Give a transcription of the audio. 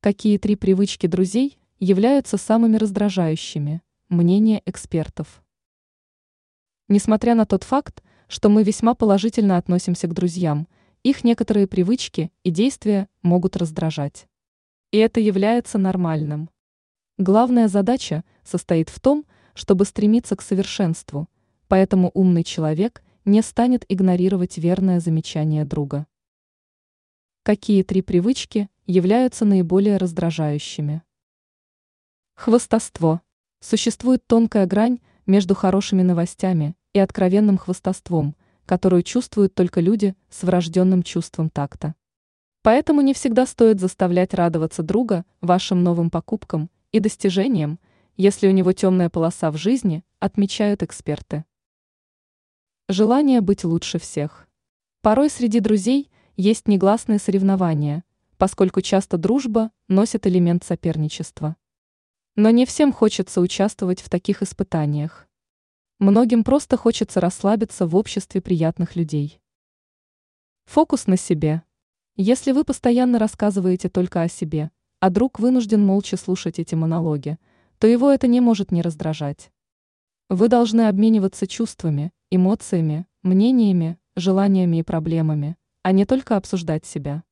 Какие три привычки друзей являются самыми раздражающими? Мнение экспертов. Несмотря на тот факт, что мы весьма положительно относимся к друзьям, их некоторые привычки и действия могут раздражать. И это является нормальным. Главная задача состоит в том, чтобы стремиться к совершенству, поэтому умный человек не станет игнорировать верное замечание друга. Какие три привычки являются наиболее раздражающими. Хвостовство. Существует тонкая грань между хорошими новостями и откровенным хвостовством, которую чувствуют только люди с врожденным чувством такта. Поэтому не всегда стоит заставлять радоваться друга вашим новым покупкам и достижениям, если у него темная полоса в жизни, отмечают эксперты. Желание быть лучше всех. Порой среди друзей есть негласные соревнования, поскольку часто дружба носит элемент соперничества. Но не всем хочется участвовать в таких испытаниях. Многим просто хочется расслабиться в обществе приятных людей. Фокус на себе. Если вы постоянно рассказываете только о себе, а друг вынужден молча слушать эти монологи, то его это не может не раздражать. Вы должны обмениваться чувствами, эмоциями, мнениями, желаниями и проблемами, а не только обсуждать себя.